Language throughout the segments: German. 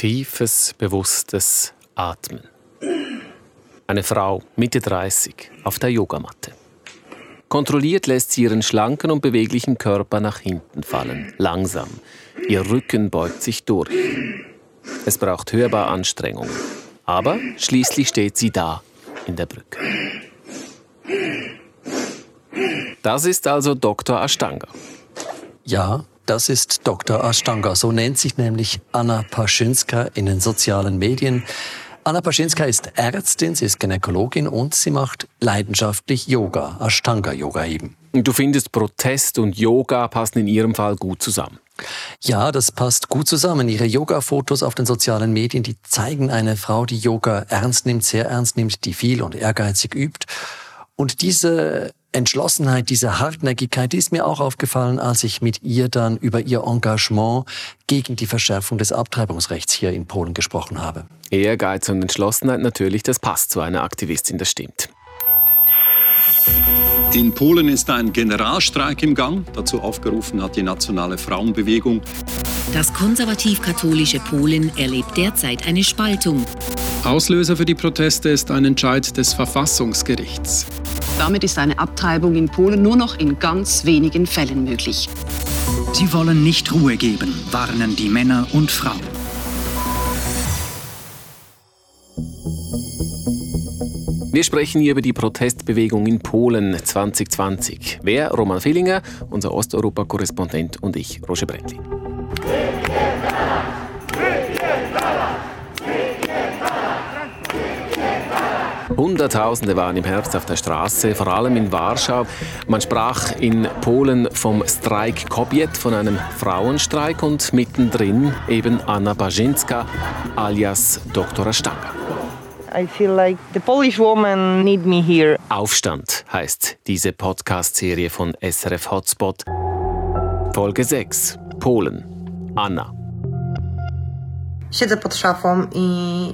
Tiefes, bewusstes Atmen. Eine Frau, Mitte 30, auf der Yogamatte. Kontrolliert lässt sie ihren schlanken und beweglichen Körper nach hinten fallen, langsam. Ihr Rücken beugt sich durch. Es braucht hörbar Anstrengung. Aber schließlich steht sie da, in der Brücke. Das ist also Dr. Ashtanga. Ja, das ist Dr. Ashtanga. So nennt sich nämlich Anna Paschinska in den sozialen Medien. Anna Paschinska ist Ärztin, sie ist Gynäkologin und sie macht leidenschaftlich Yoga, Ashtanga-Yoga eben. Du findest Protest und Yoga passen in ihrem Fall gut zusammen. Ja, das passt gut zusammen. Ihre Yoga-Fotos auf den sozialen Medien, die zeigen eine Frau, die Yoga ernst nimmt, sehr ernst nimmt, die viel und ehrgeizig übt. Und diese Entschlossenheit, diese Hartnäckigkeit, die ist mir auch aufgefallen, als ich mit ihr dann über ihr Engagement gegen die Verschärfung des Abtreibungsrechts hier in Polen gesprochen habe. Ehrgeiz und Entschlossenheit natürlich, das passt zu einer Aktivistin, das stimmt. In Polen ist ein Generalstreik im Gang. Dazu aufgerufen hat die nationale Frauenbewegung. Das konservativ-katholische Polen erlebt derzeit eine Spaltung. Auslöser für die Proteste ist ein Entscheid des Verfassungsgerichts. Damit ist eine Abtreibung in Polen nur noch in ganz wenigen Fällen möglich. Sie wollen nicht Ruhe geben, warnen die Männer und Frauen. Wir sprechen hier über die Protestbewegung in Polen 2020. Wer? Roman Fehlinger, unser Osteuropa-Korrespondent und ich, Roger Brettlin. Hunderttausende waren im Herbst auf der Straße, vor allem in Warschau. Man sprach in Polen vom Streik Kobiet, von einem Frauenstreik und mittendrin eben Anna Bażynska alias Dr. Stanga. I feel like the Polish woman need me here. Aufstand heißt diese Podcast-Serie von SRF Hotspot. Folge 6. Polen. Anna. Siedzę pod szafą i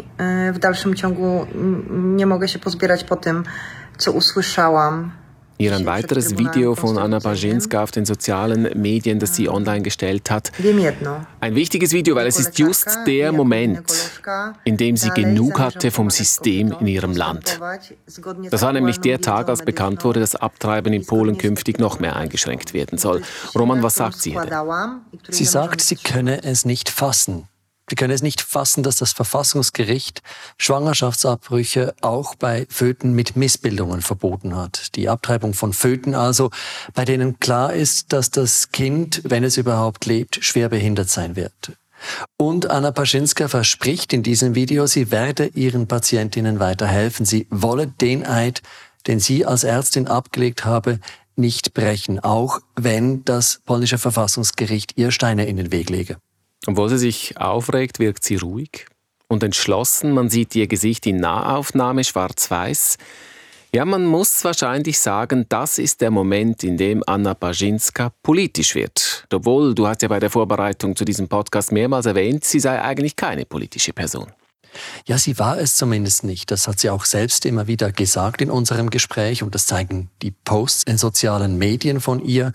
w dalszym ciągu nie mogę się pozbierać po tym, co usłyszałam Hier ein weiteres Video von Anna Bażynska auf den sozialen Medien, das sie online gestellt hat. Ein wichtiges Video, weil es ist just der Moment, in dem sie genug hatte vom System in ihrem Land. Das war nämlich der Tag, als bekannt wurde, dass Abtreiben in Polen künftig noch mehr eingeschränkt werden soll. Roman, was sagt sie hier? Sie sagt, sie könne es nicht fassen. Wir können es nicht fassen, dass das Verfassungsgericht Schwangerschaftsabbrüche auch bei Föten mit Missbildungen verboten hat. Die Abtreibung von Föten also, bei denen klar ist, dass das Kind, wenn es überhaupt lebt, schwer behindert sein wird. Und Anna Paschinska verspricht in diesem Video, sie werde ihren Patientinnen weiterhelfen. Sie wolle den Eid, den sie als Ärztin abgelegt habe, nicht brechen, auch wenn das polnische Verfassungsgericht ihr Steine in den Weg lege. Obwohl sie sich aufregt, wirkt sie ruhig und entschlossen. Man sieht ihr Gesicht in Nahaufnahme, schwarz-weiß. Ja, man muss wahrscheinlich sagen, das ist der Moment, in dem Anna Bażynska politisch wird. Obwohl, du hast ja bei der Vorbereitung zu diesem Podcast mehrmals erwähnt, sie sei eigentlich keine politische Person. Ja, sie war es zumindest nicht. Das hat sie auch selbst immer wieder gesagt in unserem Gespräch und das zeigen die Posts in sozialen Medien von ihr.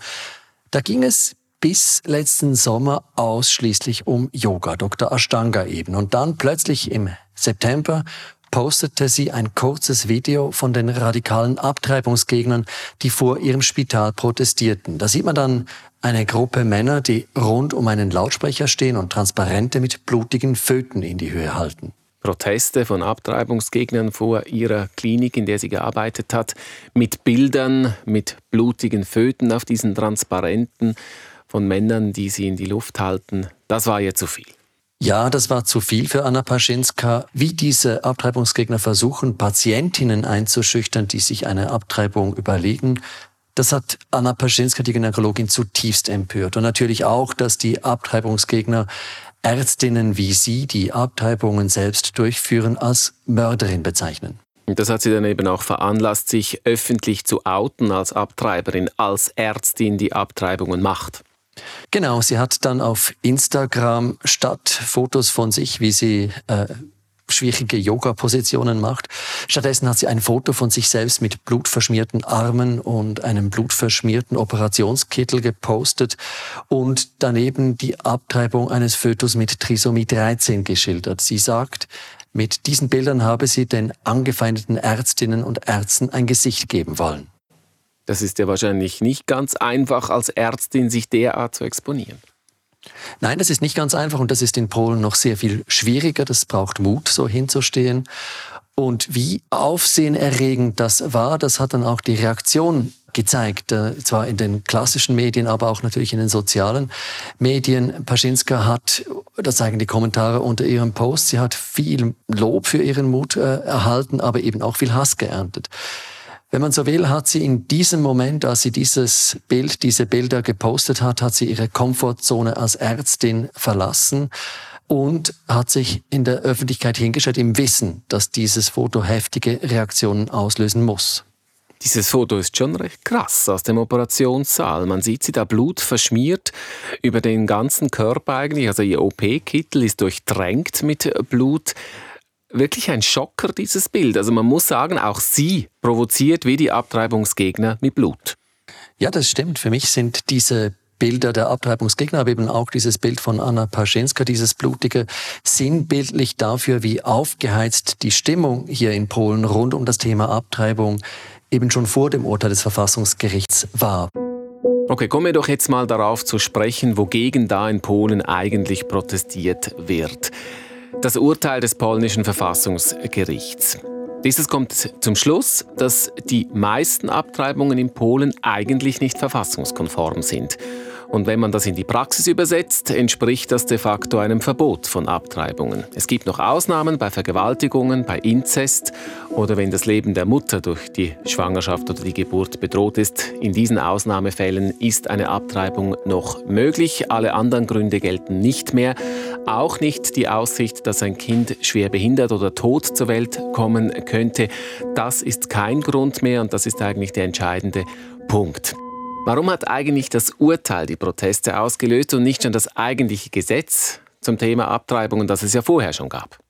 Da ging es bis letzten Sommer ausschließlich um Yoga, Dr. Ashtanga eben. Und dann plötzlich im September postete sie ein kurzes Video von den radikalen Abtreibungsgegnern, die vor ihrem Spital protestierten. Da sieht man dann eine Gruppe Männer, die rund um einen Lautsprecher stehen und Transparente mit blutigen Föten in die Höhe halten. Proteste von Abtreibungsgegnern vor ihrer Klinik, in der sie gearbeitet hat, mit Bildern, mit blutigen Föten auf diesen Transparenten von Männern, die sie in die Luft halten, das war ihr zu viel. Ja, das war zu viel für Anna Paschinska. Wie diese Abtreibungsgegner versuchen, Patientinnen einzuschüchtern, die sich eine Abtreibung überlegen, das hat Anna Paschinska, die Gynäkologin, zutiefst empört. Und natürlich auch, dass die Abtreibungsgegner Ärztinnen wie sie, die Abtreibungen selbst durchführen, als Mörderin bezeichnen. Das hat sie dann eben auch veranlasst, sich öffentlich zu outen als Abtreiberin, als Ärztin, die Abtreibungen macht. Genau, sie hat dann auf Instagram statt Fotos von sich, wie sie äh, schwierige Yoga-Positionen macht. Stattdessen hat sie ein Foto von sich selbst mit blutverschmierten Armen und einem blutverschmierten Operationskittel gepostet und daneben die Abtreibung eines Fötus mit Trisomie 13 geschildert. Sie sagt, mit diesen Bildern habe sie den angefeindeten Ärztinnen und Ärzten ein Gesicht geben wollen. Das ist ja wahrscheinlich nicht ganz einfach, als Ärztin sich derart zu exponieren. Nein, das ist nicht ganz einfach und das ist in Polen noch sehr viel schwieriger. Das braucht Mut, so hinzustehen. Und wie aufsehenerregend das war, das hat dann auch die Reaktion gezeigt, äh, zwar in den klassischen Medien, aber auch natürlich in den sozialen Medien. Paschinska hat, das zeigen die Kommentare unter ihrem Post, sie hat viel Lob für ihren Mut äh, erhalten, aber eben auch viel Hass geerntet. Wenn man so will, hat sie in diesem Moment, als sie dieses Bild, diese Bilder gepostet hat, hat sie ihre Komfortzone als Ärztin verlassen und hat sich in der Öffentlichkeit hingestellt im Wissen, dass dieses Foto heftige Reaktionen auslösen muss. Dieses Foto ist schon recht krass aus dem Operationssaal. Man sieht sie da Blut verschmiert über den ganzen Körper eigentlich. Also ihr OP-Kittel ist durchtränkt mit Blut wirklich ein Schocker, dieses Bild. Also man muss sagen, auch sie provoziert wie die Abtreibungsgegner mit Blut. Ja, das stimmt. Für mich sind diese Bilder der Abtreibungsgegner, aber eben auch dieses Bild von Anna Paschinska, dieses blutige, sinnbildlich dafür, wie aufgeheizt die Stimmung hier in Polen rund um das Thema Abtreibung eben schon vor dem Urteil des Verfassungsgerichts war. Okay, kommen wir doch jetzt mal darauf zu sprechen, wogegen da in Polen eigentlich protestiert wird das Urteil des polnischen Verfassungsgerichts. Dieses kommt zum Schluss, dass die meisten Abtreibungen in Polen eigentlich nicht verfassungskonform sind und wenn man das in die Praxis übersetzt, entspricht das de facto einem Verbot von Abtreibungen. Es gibt noch Ausnahmen bei Vergewaltigungen, bei Inzest oder wenn das Leben der Mutter durch die Schwangerschaft oder die Geburt bedroht ist. In diesen Ausnahmefällen ist eine Abtreibung noch möglich. Alle anderen Gründe gelten nicht mehr. Auch nicht die Aussicht, dass ein Kind schwer behindert oder tot zur Welt kommen könnte. Das ist kein Grund mehr und das ist eigentlich der entscheidende Punkt. Warum hat eigentlich das Urteil die Proteste ausgelöst und nicht schon das eigentliche Gesetz zum Thema Abtreibungen, das es ja vorher schon gab?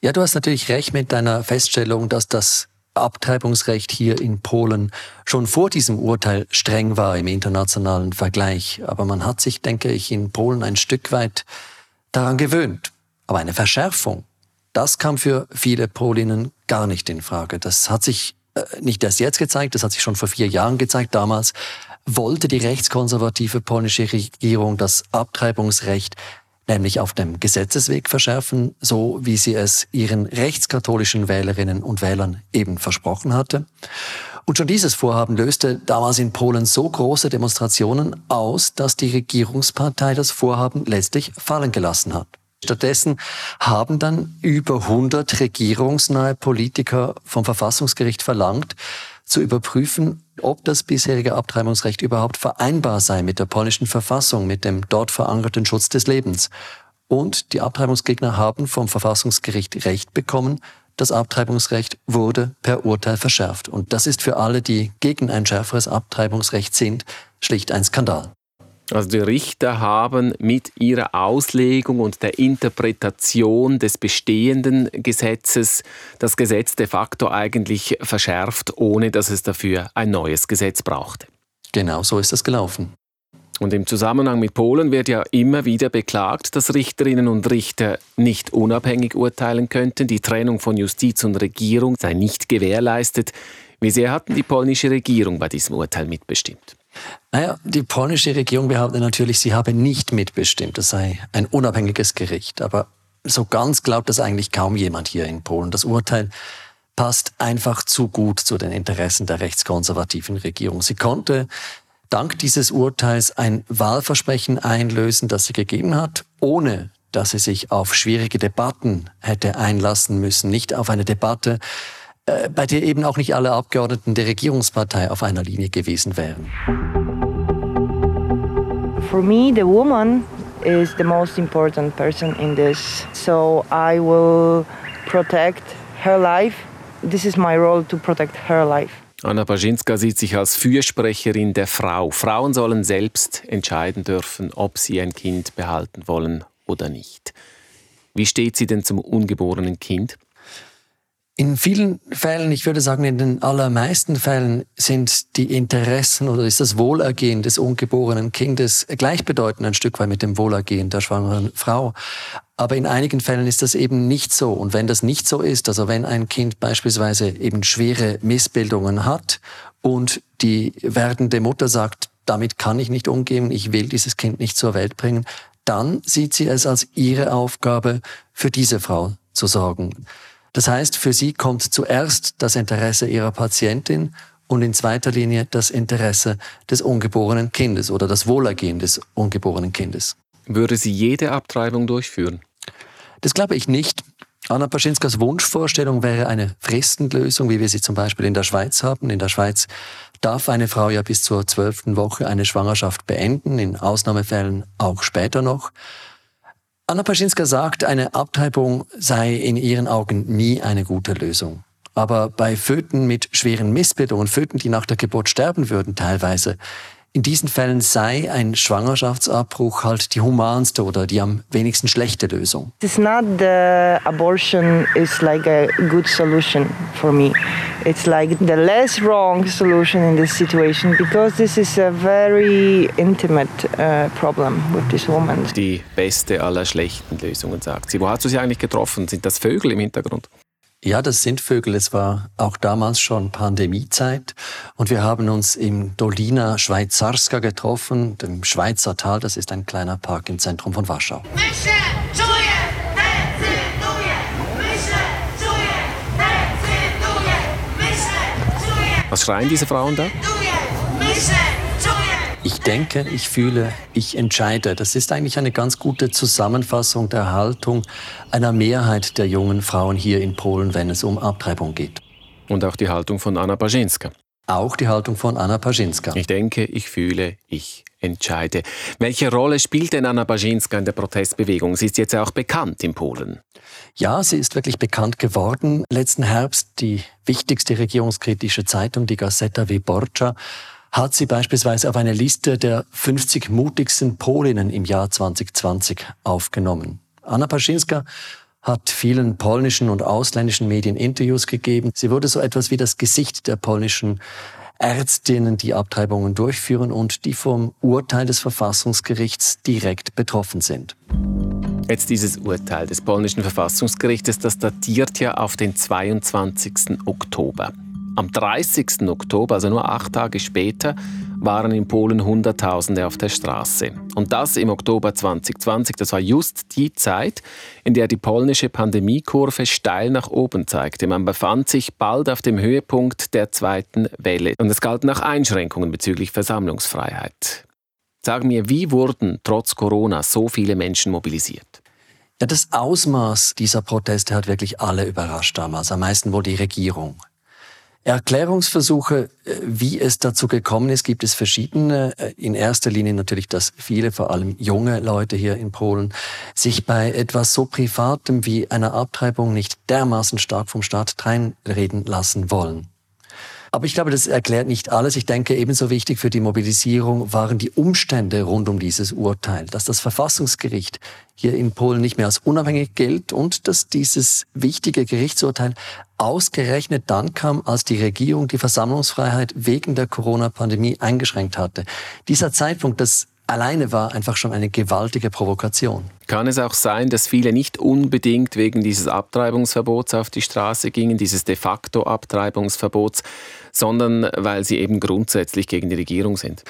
Ja, du hast natürlich recht mit deiner Feststellung, dass das Abtreibungsrecht hier in Polen schon vor diesem Urteil streng war im internationalen Vergleich. Aber man hat sich, denke ich, in Polen ein Stück weit daran gewöhnt. Aber eine Verschärfung, das kam für viele Polinnen gar nicht in Frage. Das hat sich äh, nicht erst jetzt gezeigt, das hat sich schon vor vier Jahren gezeigt. Damals wollte die rechtskonservative polnische Regierung das Abtreibungsrecht nämlich auf dem Gesetzesweg verschärfen, so wie sie es ihren rechtskatholischen Wählerinnen und Wählern eben versprochen hatte. Und schon dieses Vorhaben löste damals in Polen so große Demonstrationen aus, dass die Regierungspartei das Vorhaben letztlich fallen gelassen hat. Stattdessen haben dann über 100 regierungsnahe Politiker vom Verfassungsgericht verlangt, zu überprüfen, ob das bisherige Abtreibungsrecht überhaupt vereinbar sei mit der polnischen Verfassung, mit dem dort verankerten Schutz des Lebens. Und die Abtreibungsgegner haben vom Verfassungsgericht Recht bekommen. Das Abtreibungsrecht wurde per Urteil verschärft. Und das ist für alle, die gegen ein schärferes Abtreibungsrecht sind, schlicht ein Skandal. Also die Richter haben mit ihrer Auslegung und der Interpretation des bestehenden Gesetzes das Gesetz de facto eigentlich verschärft, ohne dass es dafür ein neues Gesetz brauchte. Genau so ist das gelaufen. Und im Zusammenhang mit Polen wird ja immer wieder beklagt, dass Richterinnen und Richter nicht unabhängig urteilen könnten. Die Trennung von Justiz und Regierung sei nicht gewährleistet. Wie sehr hatten die polnische Regierung bei diesem Urteil mitbestimmt? Naja, die polnische Regierung behauptet natürlich, sie habe nicht mitbestimmt. Das sei ein unabhängiges Gericht. Aber so ganz glaubt das eigentlich kaum jemand hier in Polen. Das Urteil passt einfach zu gut zu den Interessen der rechtskonservativen Regierung. Sie konnte dank dieses Urteils ein Wahlversprechen einlösen, das sie gegeben hat, ohne dass sie sich auf schwierige Debatten hätte einlassen müssen. Nicht auf eine Debatte, äh, bei der eben auch nicht alle Abgeordneten der Regierungspartei auf einer Linie gewesen wären. For me, the woman is the most important person in this. So I will protect her life. This is my role to protect her life. Anna Baczynska sieht sich als Fürsprecherin der Frau. Frauen sollen selbst entscheiden dürfen, ob sie ein Kind behalten wollen oder nicht. Wie steht sie denn zum ungeborenen Kind? In vielen Fällen, ich würde sagen, in den allermeisten Fällen sind die Interessen oder ist das Wohlergehen des ungeborenen Kindes gleichbedeutend ein Stück weit mit dem Wohlergehen der schwangeren Frau. Aber in einigen Fällen ist das eben nicht so. Und wenn das nicht so ist, also wenn ein Kind beispielsweise eben schwere Missbildungen hat und die werdende Mutter sagt, damit kann ich nicht umgehen, ich will dieses Kind nicht zur Welt bringen, dann sieht sie es als ihre Aufgabe, für diese Frau zu sorgen. Das heißt, für sie kommt zuerst das Interesse ihrer Patientin und in zweiter Linie das Interesse des ungeborenen Kindes oder das Wohlergehen des ungeborenen Kindes. Würde sie jede Abtreibung durchführen? Das glaube ich nicht. Anna Paschinskas Wunschvorstellung wäre eine Fristenlösung, wie wir sie zum Beispiel in der Schweiz haben. In der Schweiz darf eine Frau ja bis zur zwölften Woche eine Schwangerschaft beenden, in Ausnahmefällen auch später noch. Anna Paschinska sagt, eine Abtreibung sei in ihren Augen nie eine gute Lösung. Aber bei Föten mit schweren Missbildungen, Föten, die nach der Geburt sterben würden teilweise, in diesen Fällen sei ein Schwangerschaftsabbruch halt die humanste oder die am wenigsten schlechte Lösung. It's not the abortion is like a good solution for me. It's like the less wrong solution in this situation because this is a very intimate uh, problem with this woman. Die beste aller schlechten Lösungen, sagt sie. Wo hast du sie eigentlich getroffen? Sind das Vögel im Hintergrund? Ja, das sind Vögel. Es war auch damals schon Pandemiezeit und wir haben uns im Dolina Schweizarska getroffen, dem Schweizer Tal. Das ist ein kleiner Park im Zentrum von Warschau. Was schreien diese Frauen da? Ich denke, ich fühle, ich entscheide. Das ist eigentlich eine ganz gute Zusammenfassung der Haltung einer Mehrheit der jungen Frauen hier in Polen, wenn es um Abtreibung geht. Und auch die Haltung von Anna Paschinska. Auch die Haltung von Anna Paschinska. Ich denke, ich fühle, ich entscheide. Welche Rolle spielt denn Anna Paschinska in der Protestbewegung? Sie ist jetzt auch bekannt in Polen. Ja, sie ist wirklich bekannt geworden. Letzten Herbst die wichtigste regierungskritische Zeitung, die Gazeta Wyborcza, hat sie beispielsweise auf eine Liste der 50 mutigsten Polinnen im Jahr 2020 aufgenommen. Anna Paschinska hat vielen polnischen und ausländischen Medien Interviews gegeben. Sie wurde so etwas wie das Gesicht der polnischen Ärztinnen, die Abtreibungen durchführen und die vom Urteil des Verfassungsgerichts direkt betroffen sind. Jetzt dieses Urteil des polnischen Verfassungsgerichtes, das datiert ja auf den 22. Oktober. Am 30. Oktober, also nur acht Tage später, waren in Polen Hunderttausende auf der Straße. Und das im Oktober 2020, das war just die Zeit, in der die polnische Pandemiekurve steil nach oben zeigte. Man befand sich bald auf dem Höhepunkt der zweiten Welle. Und es galten auch Einschränkungen bezüglich Versammlungsfreiheit. Sag mir, wie wurden trotz Corona so viele Menschen mobilisiert? Ja, das Ausmaß dieser Proteste hat wirklich alle überrascht damals, am meisten wohl die Regierung. Erklärungsversuche, äh, wie es dazu gekommen ist, gibt es verschiedene. Äh, in erster Linie natürlich, dass viele, vor allem junge Leute hier in Polen, sich bei etwas so Privatem wie einer Abtreibung nicht dermaßen stark vom Staat reinreden lassen wollen. Aber ich glaube, das erklärt nicht alles. Ich denke, ebenso wichtig für die Mobilisierung waren die Umstände rund um dieses Urteil, dass das Verfassungsgericht hier in Polen nicht mehr als unabhängig gilt und dass dieses wichtige Gerichtsurteil ausgerechnet dann kam, als die Regierung die Versammlungsfreiheit wegen der Corona-Pandemie eingeschränkt hatte. Dieser Zeitpunkt, das alleine war einfach schon eine gewaltige Provokation. Kann es auch sein, dass viele nicht unbedingt wegen dieses Abtreibungsverbots auf die Straße gingen, dieses de facto Abtreibungsverbots, sondern weil sie eben grundsätzlich gegen die Regierung sind?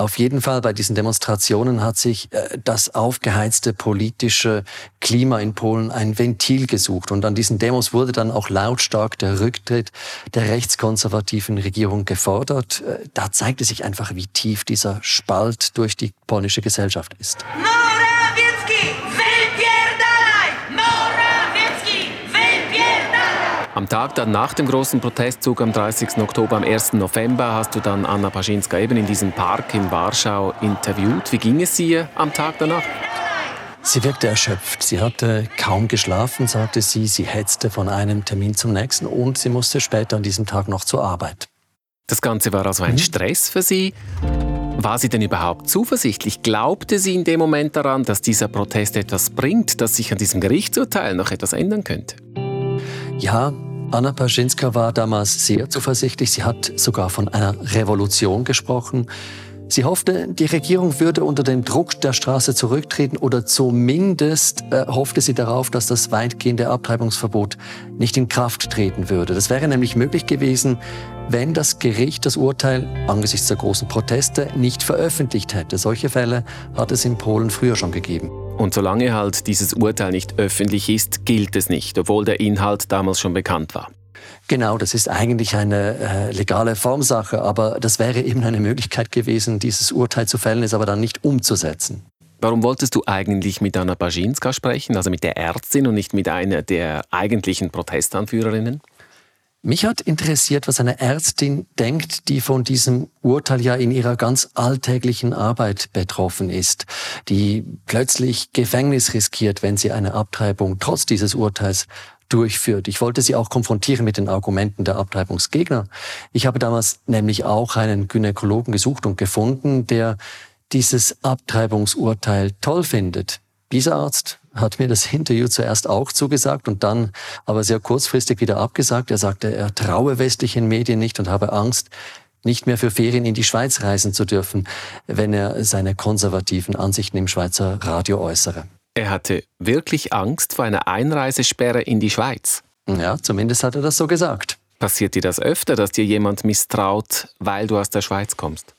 Auf jeden Fall bei diesen Demonstrationen hat sich äh, das aufgeheizte politische Klima in Polen ein Ventil gesucht. Und an diesen Demos wurde dann auch lautstark der Rücktritt der rechtskonservativen Regierung gefordert. Äh, da zeigte sich einfach, wie tief dieser Spalt durch die polnische Gesellschaft ist. Am Tag dann nach dem großen Protestzug am 30. Oktober, am 1. November, hast du dann Anna Paschinska eben in diesem Park in Warschau interviewt. Wie ging es ihr am Tag danach? Sie wirkte erschöpft. Sie hatte kaum geschlafen, sagte sie. Sie hetzte von einem Termin zum nächsten und sie musste später an diesem Tag noch zur Arbeit. Das Ganze war also ein mhm. Stress für Sie. War sie denn überhaupt zuversichtlich? Glaubte sie in dem Moment daran, dass dieser Protest etwas bringt, dass sich an diesem Gerichtsurteil noch etwas ändern könnte? Ja, Anna Paschinska war damals sehr zuversichtlich. Sie hat sogar von einer Revolution gesprochen. Sie hoffte, die Regierung würde unter dem Druck der Straße zurücktreten oder zumindest äh, hoffte sie darauf, dass das weitgehende Abtreibungsverbot nicht in Kraft treten würde. Das wäre nämlich möglich gewesen, wenn das Gericht das Urteil angesichts der großen Proteste nicht veröffentlicht hätte. Solche Fälle hat es in Polen früher schon gegeben. Und solange halt dieses Urteil nicht öffentlich ist, gilt es nicht, obwohl der Inhalt damals schon bekannt war. Genau, das ist eigentlich eine äh, legale Formsache, aber das wäre eben eine Möglichkeit gewesen, dieses Urteil zu fällen, es aber dann nicht umzusetzen. Warum wolltest du eigentlich mit Anna Baginska sprechen, also mit der Ärztin und nicht mit einer der eigentlichen Protestanführerinnen? Mich hat interessiert, was eine Ärztin denkt, die von diesem Urteil ja in ihrer ganz alltäglichen Arbeit betroffen ist, die plötzlich Gefängnis riskiert, wenn sie eine Abtreibung trotz dieses Urteils durchführt. Ich wollte sie auch konfrontieren mit den Argumenten der Abtreibungsgegner. Ich habe damals nämlich auch einen Gynäkologen gesucht und gefunden, der dieses Abtreibungsurteil toll findet. Dieser Arzt hat mir das Interview zuerst auch zugesagt und dann aber sehr kurzfristig wieder abgesagt. Er sagte, er traue westlichen Medien nicht und habe Angst, nicht mehr für Ferien in die Schweiz reisen zu dürfen, wenn er seine konservativen Ansichten im Schweizer Radio äußere. Er hatte wirklich Angst vor einer Einreisesperre in die Schweiz. Ja, zumindest hat er das so gesagt. Passiert dir das öfter, dass dir jemand misstraut, weil du aus der Schweiz kommst?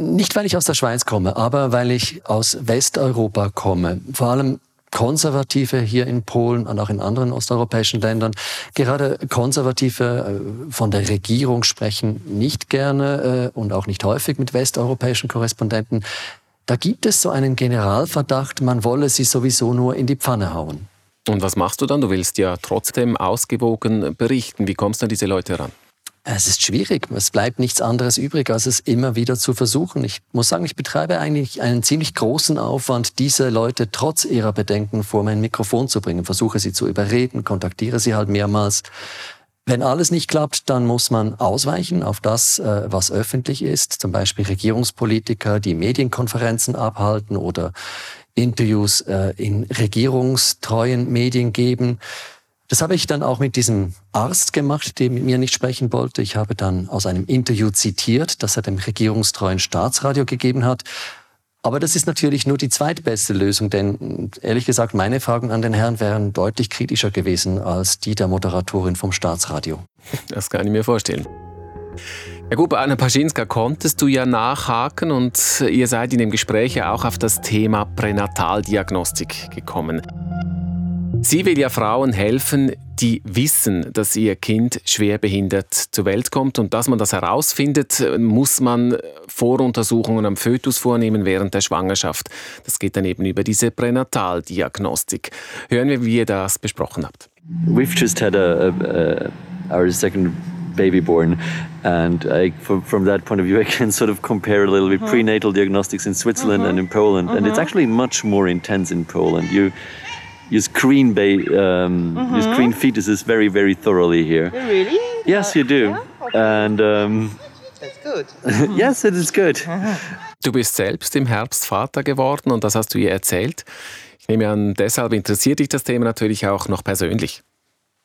Nicht, weil ich aus der Schweiz komme, aber weil ich aus Westeuropa komme. Vor allem Konservative hier in Polen und auch in anderen osteuropäischen Ländern. Gerade Konservative äh, von der Regierung sprechen nicht gerne äh, und auch nicht häufig mit westeuropäischen Korrespondenten. Da gibt es so einen Generalverdacht, man wolle sie sowieso nur in die Pfanne hauen. Und was machst du dann? Du willst ja trotzdem ausgewogen berichten. Wie kommst du an diese Leute ran? Es ist schwierig. Es bleibt nichts anderes übrig, als es immer wieder zu versuchen. Ich muss sagen, ich betreibe eigentlich einen ziemlich großen Aufwand, diese Leute trotz ihrer Bedenken vor mein Mikrofon zu bringen. Versuche sie zu überreden, kontaktiere sie halt mehrmals. Wenn alles nicht klappt, dann muss man ausweichen auf das, äh, was öffentlich ist, zum Beispiel Regierungspolitiker, die Medienkonferenzen abhalten oder Interviews äh, in regierungstreuen Medien geben. Das habe ich dann auch mit diesem Arzt gemacht, der mit mir nicht sprechen wollte. Ich habe dann aus einem Interview zitiert, das er dem regierungstreuen Staatsradio gegeben hat. Aber das ist natürlich nur die zweitbeste Lösung, denn ehrlich gesagt, meine Fragen an den Herrn wären deutlich kritischer gewesen als die der Moderatorin vom Staatsradio. Das kann ich mir vorstellen. Ja gut, bei Anna Paschinska konntest du ja nachhaken und ihr seid in dem Gespräch ja auch auf das Thema Pränataldiagnostik gekommen. Sie will ja Frauen helfen, die wissen, dass ihr Kind schwer behindert zur Welt kommt und dass man das herausfindet, muss man Voruntersuchungen am Fötus vornehmen während der Schwangerschaft. Das geht dann eben über diese Pränataldiagnostik. Hören wir, wie ihr das besprochen habt. We've just had a, a, a our second baby born and I, from, from, that point of view I can sort of compare a little bit mm-hmm. prenatal diagnostics in Switzerland mm-hmm. and in Poland mm-hmm. and it's actually much more intense in Poland. You you screen ba- um, mm-hmm. you screen fetuses very very thoroughly here. Really? Yes, you do. Yeah? Okay. And um, that's good. yes, it is good. Du bist selbst im Herbst Vater geworden und das hast du ihr erzählt. Ich nehme an, deshalb interessiert dich das Thema natürlich auch noch persönlich.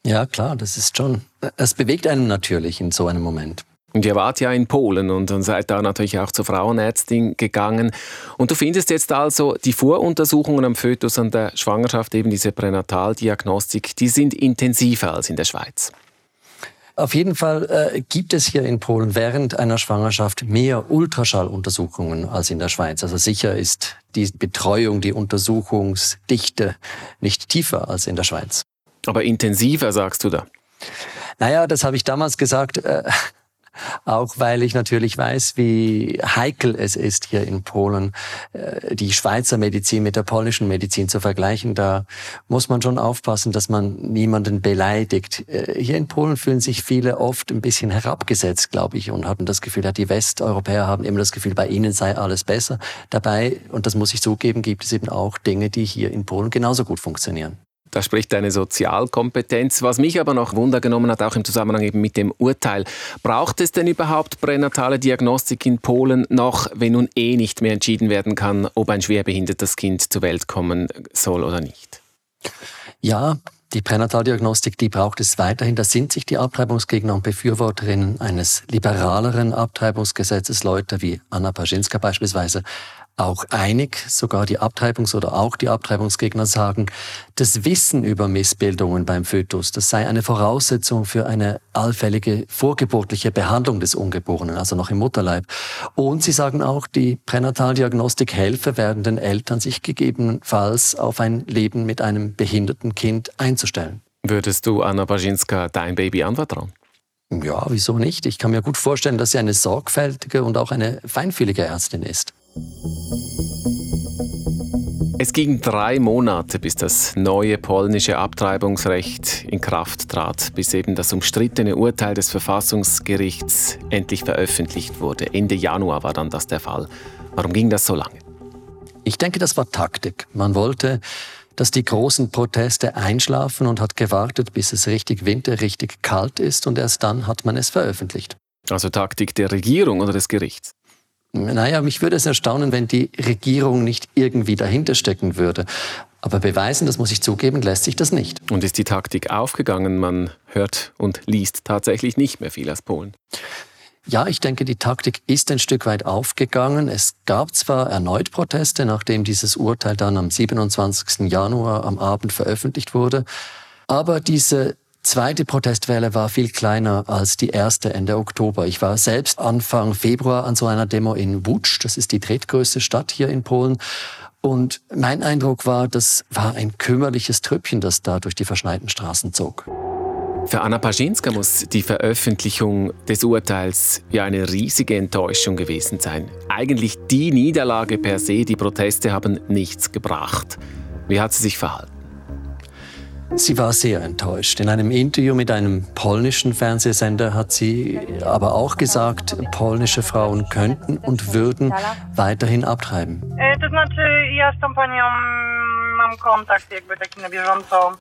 Ja, klar, das ist schon. Es bewegt einen natürlich in so einem Moment. Und ihr wart ja in Polen und, und seid da natürlich auch zur Frauenärztin gegangen. Und du findest jetzt also die Voruntersuchungen am Fötus an der Schwangerschaft, eben diese Pränataldiagnostik, die sind intensiver als in der Schweiz. Auf jeden Fall äh, gibt es hier in Polen während einer Schwangerschaft mehr Ultraschalluntersuchungen als in der Schweiz. Also sicher ist die Betreuung, die Untersuchungsdichte nicht tiefer als in der Schweiz. Aber intensiver, sagst du da? Naja, das habe ich damals gesagt. Äh, auch weil ich natürlich weiß, wie heikel es ist, hier in Polen äh, die Schweizer Medizin mit der polnischen Medizin zu vergleichen. Da muss man schon aufpassen, dass man niemanden beleidigt. Äh, hier in Polen fühlen sich viele oft ein bisschen herabgesetzt, glaube ich, und haben das Gefühl, die Westeuropäer haben immer das Gefühl, bei ihnen sei alles besser. Dabei, und das muss ich zugeben, gibt es eben auch Dinge, die hier in Polen genauso gut funktionieren. Da spricht deine Sozialkompetenz. Was mich aber noch Wunder genommen hat, auch im Zusammenhang eben mit dem Urteil. Braucht es denn überhaupt pränatale Diagnostik in Polen noch, wenn nun eh nicht mehr entschieden werden kann, ob ein schwerbehindertes Kind zur Welt kommen soll oder nicht? Ja, die Pränataldiagnostik, die braucht es weiterhin. Da sind sich die Abtreibungsgegner und Befürworterinnen eines liberaleren Abtreibungsgesetzes, Leute wie Anna Paschinska beispielsweise, auch einig, sogar die Abtreibungs- oder auch die Abtreibungsgegner sagen, das Wissen über Missbildungen beim Fötus, das sei eine Voraussetzung für eine allfällige vorgeburtliche Behandlung des Ungeborenen, also noch im Mutterleib. Und sie sagen auch, die Pränataldiagnostik helfe werdenden Eltern, sich gegebenenfalls auf ein Leben mit einem behinderten Kind einzustellen. Würdest du Anna Baczynska dein Baby anvertrauen? Ja, wieso nicht? Ich kann mir gut vorstellen, dass sie eine sorgfältige und auch eine feinfühlige Ärztin ist. Es ging drei Monate, bis das neue polnische Abtreibungsrecht in Kraft trat, bis eben das umstrittene Urteil des Verfassungsgerichts endlich veröffentlicht wurde. Ende Januar war dann das der Fall. Warum ging das so lange? Ich denke, das war Taktik. Man wollte, dass die großen Proteste einschlafen und hat gewartet, bis es richtig Winter, richtig kalt ist und erst dann hat man es veröffentlicht. Also Taktik der Regierung oder des Gerichts? Naja, mich würde es erstaunen, wenn die Regierung nicht irgendwie dahinter stecken würde. Aber beweisen, das muss ich zugeben, lässt sich das nicht. Und ist die Taktik aufgegangen? Man hört und liest tatsächlich nicht mehr viel aus Polen. Ja, ich denke, die Taktik ist ein Stück weit aufgegangen. Es gab zwar erneut Proteste, nachdem dieses Urteil dann am 27. Januar am Abend veröffentlicht wurde, aber diese zweite Protestwelle war viel kleiner als die erste Ende Oktober. Ich war selbst Anfang Februar an so einer Demo in Łódź, das ist die drittgrößte Stadt hier in Polen. Und mein Eindruck war, das war ein kümmerliches Trüppchen, das da durch die verschneiten Straßen zog. Für Anna Paschinska muss die Veröffentlichung des Urteils ja eine riesige Enttäuschung gewesen sein. Eigentlich die Niederlage per se, die Proteste haben nichts gebracht. Wie hat sie sich verhalten? Sie war sehr enttäuscht. In einem Interview mit einem polnischen Fernsehsender hat sie aber auch gesagt, polnische Frauen könnten und würden weiterhin abtreiben.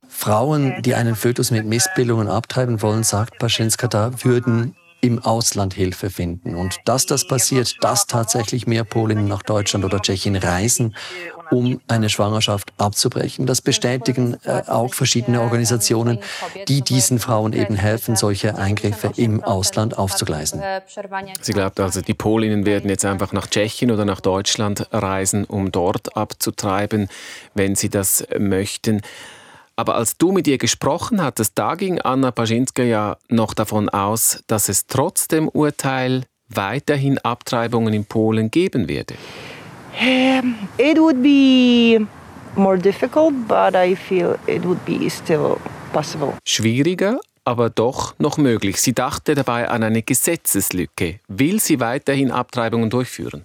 Frauen, die einen Fötus mit Missbildungen abtreiben wollen, sagt Paschinska da, würden im Ausland Hilfe finden. Und dass das passiert, dass tatsächlich mehr Polinnen nach Deutschland oder Tschechien reisen, um eine Schwangerschaft abzubrechen. Das bestätigen äh, auch verschiedene Organisationen, die diesen Frauen eben helfen, solche Eingriffe im Ausland aufzugleisen. Sie glaubt also, die Polinnen werden jetzt einfach nach Tschechien oder nach Deutschland reisen, um dort abzutreiben, wenn sie das möchten. Aber als du mit ihr gesprochen hattest, da ging Anna Paschinska ja noch davon aus, dass es trotz dem Urteil weiterhin Abtreibungen in Polen geben werde. Um, it would be more difficult, but I feel it would be still possible. Schwieriger, aber doch noch möglich. Sie dachte dabei an eine Gesetzeslücke. Will sie weiterhin Abtreibungen durchführen?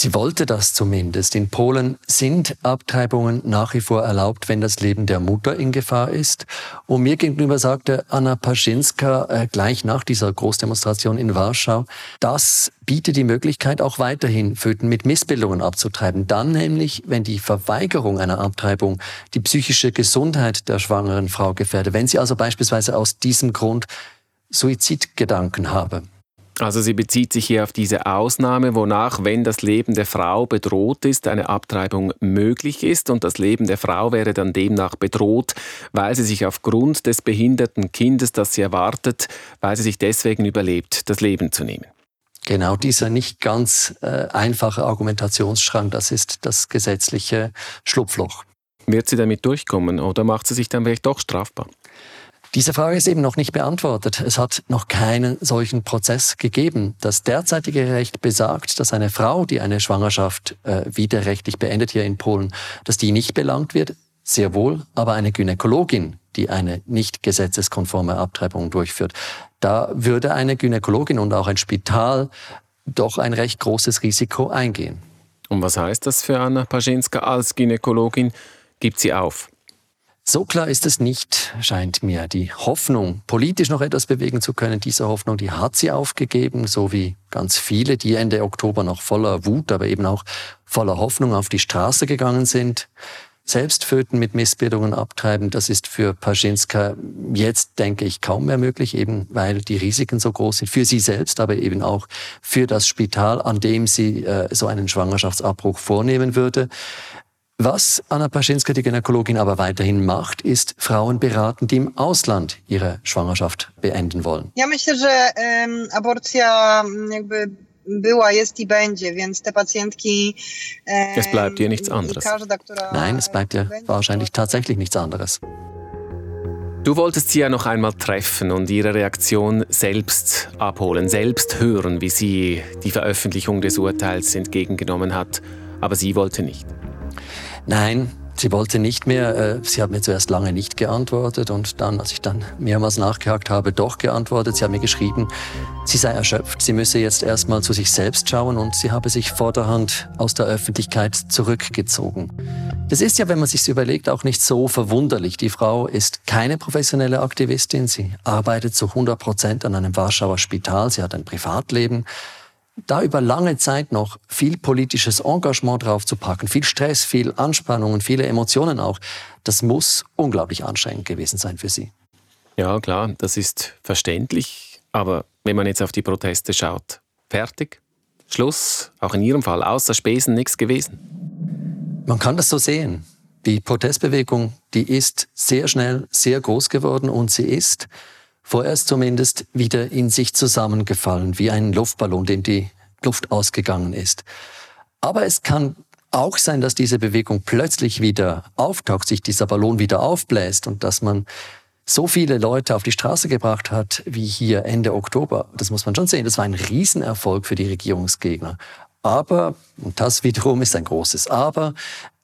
Sie wollte das zumindest. In Polen sind Abtreibungen nach wie vor erlaubt, wenn das Leben der Mutter in Gefahr ist. Und mir gegenüber sagte Anna Paschinska äh, gleich nach dieser Großdemonstration in Warschau, das bietet die Möglichkeit, auch weiterhin Föten mit Missbildungen abzutreiben. Dann nämlich, wenn die Verweigerung einer Abtreibung die psychische Gesundheit der schwangeren Frau gefährdet. Wenn sie also beispielsweise aus diesem Grund Suizidgedanken habe. Also sie bezieht sich hier auf diese Ausnahme, wonach, wenn das Leben der Frau bedroht ist, eine Abtreibung möglich ist und das Leben der Frau wäre dann demnach bedroht, weil sie sich aufgrund des behinderten Kindes, das sie erwartet, weil sie sich deswegen überlebt, das Leben zu nehmen. Genau dieser nicht ganz äh, einfache Argumentationsschrank, das ist das gesetzliche Schlupfloch. Wird sie damit durchkommen oder macht sie sich dann vielleicht doch strafbar? Diese Frage ist eben noch nicht beantwortet. Es hat noch keinen solchen Prozess gegeben. Das derzeitige Recht besagt, dass eine Frau, die eine Schwangerschaft äh, widerrechtlich beendet hier in Polen, dass die nicht belangt wird, sehr wohl, aber eine Gynäkologin, die eine nicht gesetzeskonforme Abtreibung durchführt, da würde eine Gynäkologin und auch ein Spital doch ein recht großes Risiko eingehen. Und was heißt das für Anna Paschinska als Gynäkologin? Gibt sie auf? So klar ist es nicht, scheint mir. Die Hoffnung, politisch noch etwas bewegen zu können, diese Hoffnung, die hat sie aufgegeben, so wie ganz viele, die Ende Oktober noch voller Wut, aber eben auch voller Hoffnung auf die Straße gegangen sind. selbst Föten mit Missbildungen abtreiben, das ist für Paschinska jetzt, denke ich, kaum mehr möglich, eben weil die Risiken so groß sind für sie selbst, aber eben auch für das Spital, an dem sie äh, so einen Schwangerschaftsabbruch vornehmen würde. Was Anna Paschinska, die Gynäkologin, aber weiterhin macht, ist Frauen beraten, die im Ausland ihre Schwangerschaft beenden wollen. Ja myślę, że um, aborcja jakby była, jest i będzie, więc te Patientki. es bleibt ihr nichts anderes. Każda, Nein, es bleibt ihr wahrscheinlich tatsächlich nichts anderes. Du wolltest sie ja noch einmal treffen und ihre Reaktion selbst abholen, selbst hören, wie sie die Veröffentlichung des Urteils entgegengenommen hat. Aber sie wollte nicht. Nein, sie wollte nicht mehr. Äh, sie hat mir zuerst lange nicht geantwortet und dann, als ich dann mehrmals nachgehakt habe, doch geantwortet. Sie hat mir geschrieben, sie sei erschöpft, sie müsse jetzt erstmal zu sich selbst schauen und sie habe sich vorderhand aus der Öffentlichkeit zurückgezogen. Das ist ja, wenn man sich überlegt, auch nicht so verwunderlich. Die Frau ist keine professionelle Aktivistin. Sie arbeitet zu 100 Prozent an einem Warschauer Spital. Sie hat ein Privatleben da über lange Zeit noch viel politisches Engagement draufzupacken, viel Stress, viel Anspannung und viele Emotionen auch, das muss unglaublich anstrengend gewesen sein für Sie. Ja, klar, das ist verständlich. Aber wenn man jetzt auf die Proteste schaut, fertig, Schluss, auch in Ihrem Fall, außer Spesen nichts gewesen. Man kann das so sehen. Die Protestbewegung, die ist sehr schnell sehr groß geworden und sie ist vorerst zumindest wieder in sich zusammengefallen, wie ein Luftballon, dem die Luft ausgegangen ist. Aber es kann auch sein, dass diese Bewegung plötzlich wieder auftaucht, sich dieser Ballon wieder aufbläst und dass man so viele Leute auf die Straße gebracht hat wie hier Ende Oktober. Das muss man schon sehen. Das war ein Riesenerfolg für die Regierungsgegner. Aber, und das wiederum ist ein großes Aber,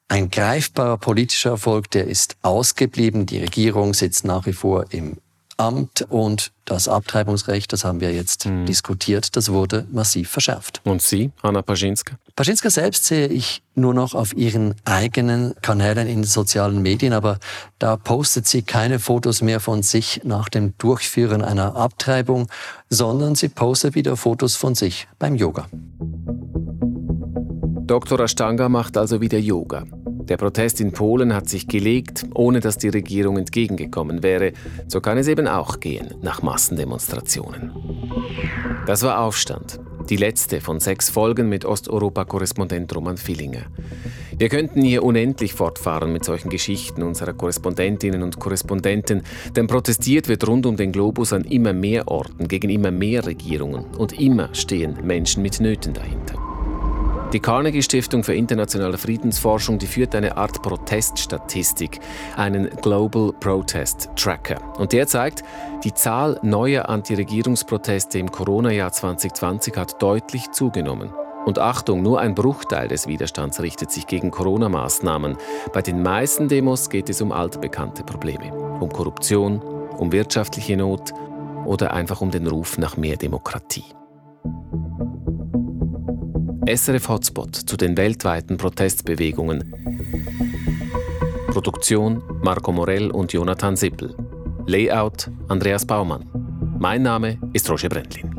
ein greifbarer politischer Erfolg, der ist ausgeblieben. Die Regierung sitzt nach wie vor im Amt und das Abtreibungsrecht, das haben wir jetzt mhm. diskutiert, das wurde massiv verschärft. Und Sie, Anna Paschinska? Paschinska selbst sehe ich nur noch auf ihren eigenen Kanälen in den sozialen Medien, aber da postet sie keine Fotos mehr von sich nach dem Durchführen einer Abtreibung, sondern sie postet wieder Fotos von sich beim Yoga. Dr. Ashtanga macht also wieder Yoga. Der Protest in Polen hat sich gelegt, ohne dass die Regierung entgegengekommen wäre. So kann es eben auch gehen nach Massendemonstrationen. Das war Aufstand. Die letzte von sechs Folgen mit Osteuropa-Korrespondent Roman Fillinger. Wir könnten hier unendlich fortfahren mit solchen Geschichten unserer Korrespondentinnen und Korrespondenten, denn protestiert wird rund um den Globus an immer mehr Orten gegen immer mehr Regierungen und immer stehen Menschen mit Nöten dahinter. Die Carnegie Stiftung für internationale Friedensforschung die führt eine Art Proteststatistik, einen Global Protest Tracker. Und der zeigt, die Zahl neuer Antiregierungsproteste im Corona-Jahr 2020 hat deutlich zugenommen. Und Achtung, nur ein Bruchteil des Widerstands richtet sich gegen Corona-Maßnahmen. Bei den meisten Demos geht es um altbekannte Probleme. Um Korruption, um wirtschaftliche Not oder einfach um den Ruf nach mehr Demokratie. SRF Hotspot zu den weltweiten Protestbewegungen. Produktion Marco Morell und Jonathan Sippel. Layout Andreas Baumann. Mein Name ist Roger Brendlin.